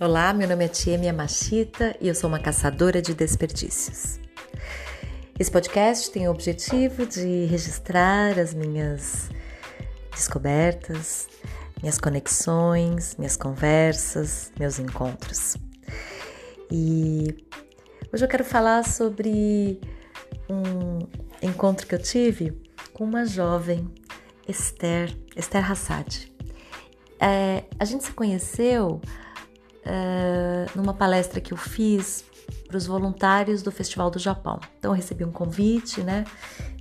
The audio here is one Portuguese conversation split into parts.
Olá, meu nome é Tia Yamashita e eu sou uma caçadora de desperdícios. Esse podcast tem o objetivo de registrar as minhas descobertas, minhas conexões, minhas conversas, meus encontros. E hoje eu quero falar sobre um encontro que eu tive com uma jovem, Esther, Esther Hassad. É, a gente se conheceu é, numa palestra que eu fiz para os voluntários do Festival do Japão. Então eu recebi um convite, né,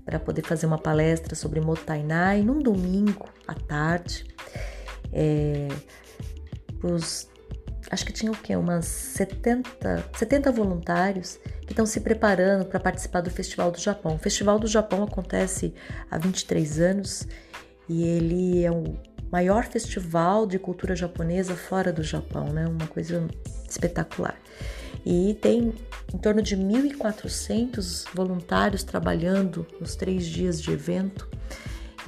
para poder fazer uma palestra sobre Motainai num domingo à tarde. É, os, acho que tinha o quê? Umas 70, 70 voluntários que estão se preparando para participar do Festival do Japão. O Festival do Japão acontece há 23 anos e ele é o maior festival de cultura japonesa fora do Japão, né? Uma coisa espetacular. E tem em torno de 1.400 voluntários trabalhando nos três dias de evento.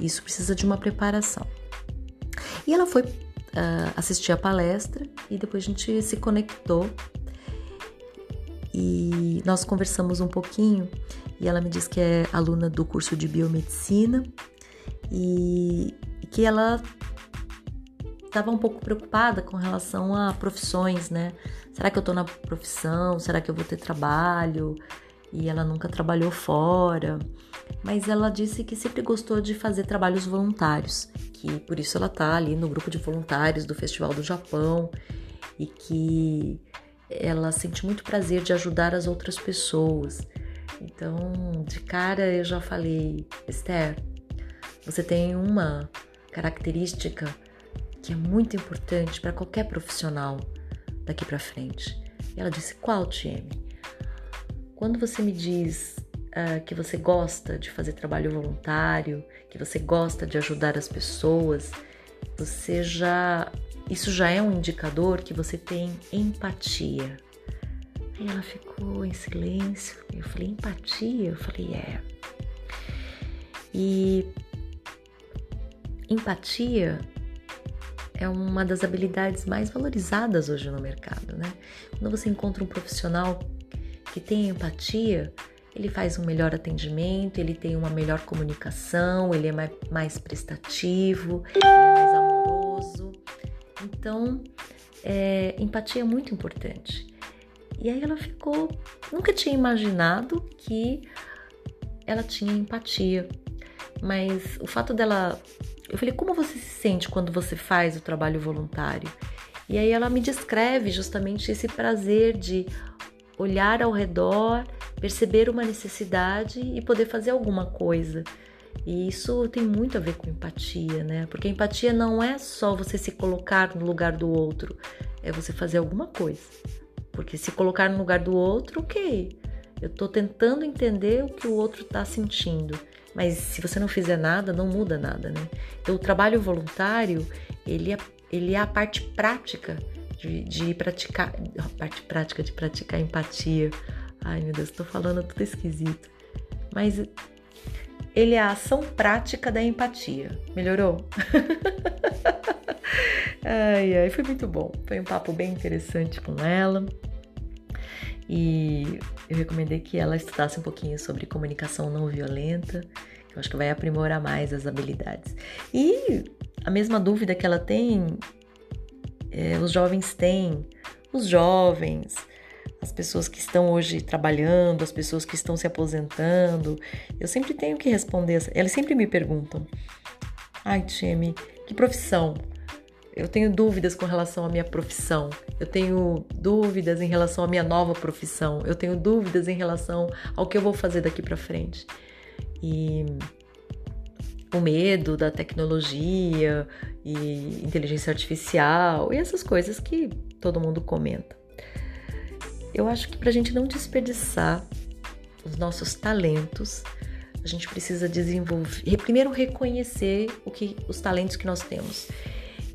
Isso precisa de uma preparação. E ela foi uh, assistir a palestra e depois a gente se conectou e nós conversamos um pouquinho. E ela me disse que é aluna do curso de biomedicina e que ela estava um pouco preocupada com relação a profissões, né? Será que eu estou na profissão? Será que eu vou ter trabalho? E ela nunca trabalhou fora. Mas ela disse que sempre gostou de fazer trabalhos voluntários, que por isso ela tá ali no grupo de voluntários do Festival do Japão e que ela sente muito prazer de ajudar as outras pessoas. Então, de cara eu já falei, Esther, você tem uma característica que é muito importante para qualquer profissional daqui para frente. E ela disse: Qual, Tieme? Quando você me diz uh, que você gosta de fazer trabalho voluntário, que você gosta de ajudar as pessoas, você já. Isso já é um indicador que você tem empatia. Aí ela ficou em silêncio. Eu falei: empatia? Eu falei: é. E empatia é uma das habilidades mais valorizadas hoje no mercado, né? Quando você encontra um profissional que tem empatia, ele faz um melhor atendimento, ele tem uma melhor comunicação, ele é mais prestativo, ele é mais amoroso. Então, é, empatia é muito importante. E aí ela ficou, nunca tinha imaginado que ela tinha empatia, mas o fato dela eu falei, como você se sente quando você faz o trabalho voluntário? E aí ela me descreve justamente esse prazer de olhar ao redor, perceber uma necessidade e poder fazer alguma coisa. E isso tem muito a ver com empatia, né? Porque empatia não é só você se colocar no lugar do outro, é você fazer alguma coisa. Porque se colocar no lugar do outro, ok. Eu tô tentando entender o que o outro tá sentindo. Mas se você não fizer nada, não muda nada, né? Então, o trabalho voluntário, ele é, ele é a parte prática de, de praticar, a parte prática de praticar empatia. Ai, meu Deus, tô falando tudo esquisito. Mas ele é a ação prática da empatia. Melhorou? ai, ai, foi muito bom. Foi um papo bem interessante com ela. E eu recomendei que ela estudasse um pouquinho sobre comunicação não violenta. Eu acho que vai aprimorar mais as habilidades. E a mesma dúvida que ela tem, é, os jovens têm, os jovens, as pessoas que estão hoje trabalhando, as pessoas que estão se aposentando. Eu sempre tenho que responder. Elas sempre me perguntam: Ai, Tcheme, que profissão? Eu tenho dúvidas com relação à minha profissão. Eu tenho dúvidas em relação à minha nova profissão. Eu tenho dúvidas em relação ao que eu vou fazer daqui para frente. E o medo da tecnologia e inteligência artificial e essas coisas que todo mundo comenta. Eu acho que para a gente não desperdiçar os nossos talentos, a gente precisa desenvolver, primeiro reconhecer o que os talentos que nós temos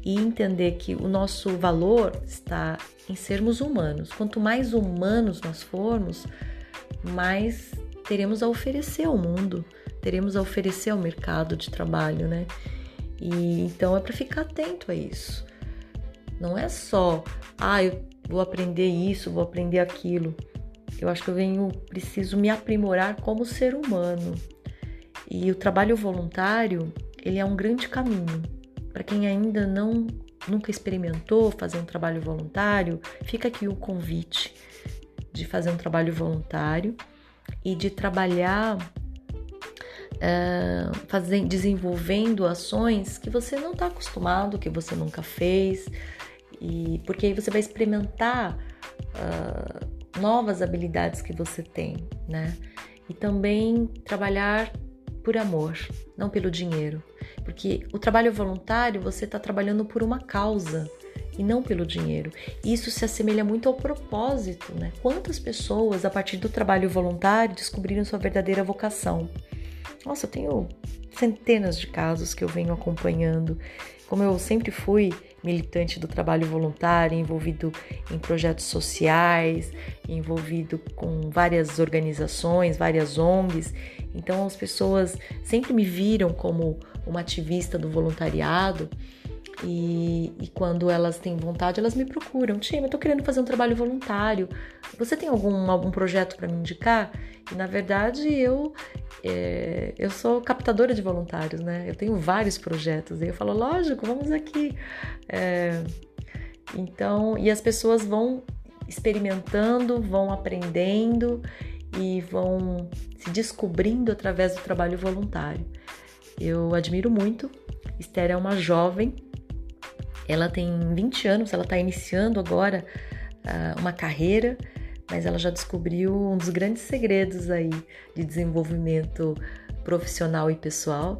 e entender que o nosso valor está em sermos humanos. Quanto mais humanos nós formos, mais teremos a oferecer ao mundo, teremos a oferecer ao mercado de trabalho, né? E então é para ficar atento a isso. Não é só, ah, eu, vou aprender isso, vou aprender aquilo. Eu acho que eu venho, preciso me aprimorar como ser humano. E o trabalho voluntário, ele é um grande caminho. Para quem ainda não nunca experimentou fazer um trabalho voluntário, fica aqui o convite de fazer um trabalho voluntário e de trabalhar uh, fazendo, desenvolvendo ações que você não está acostumado, que você nunca fez, e porque aí você vai experimentar uh, novas habilidades que você tem, né? E também trabalhar por amor, não pelo dinheiro, porque o trabalho voluntário você está trabalhando por uma causa e não pelo dinheiro. Isso se assemelha muito ao propósito, né? Quantas pessoas a partir do trabalho voluntário descobriram sua verdadeira vocação? Nossa, eu tenho centenas de casos que eu venho acompanhando. Como eu sempre fui militante do trabalho voluntário, envolvido em projetos sociais, envolvido com várias organizações, várias ONGs, então as pessoas sempre me viram como uma ativista do voluntariado. E, e, quando elas têm vontade, elas me procuram. Tia, eu tô querendo fazer um trabalho voluntário. Você tem algum, algum projeto para me indicar? E na verdade eu é, eu sou captadora de voluntários, né? Eu tenho vários projetos. E eu falo, lógico, vamos aqui. É, então, e as pessoas vão experimentando, vão aprendendo e vão se descobrindo através do trabalho voluntário. Eu admiro muito. Esther é uma jovem, ela tem 20 anos, ela está iniciando agora uh, uma carreira mas ela já descobriu um dos grandes segredos aí de desenvolvimento profissional e pessoal,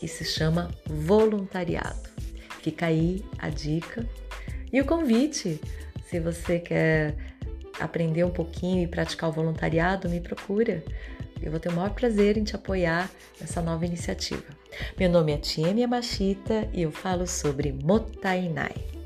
que se chama voluntariado. Fica aí a dica e o convite. Se você quer aprender um pouquinho e praticar o voluntariado, me procura. Eu vou ter o maior prazer em te apoiar nessa nova iniciativa. Meu nome é Tia Machita e eu falo sobre Motainai.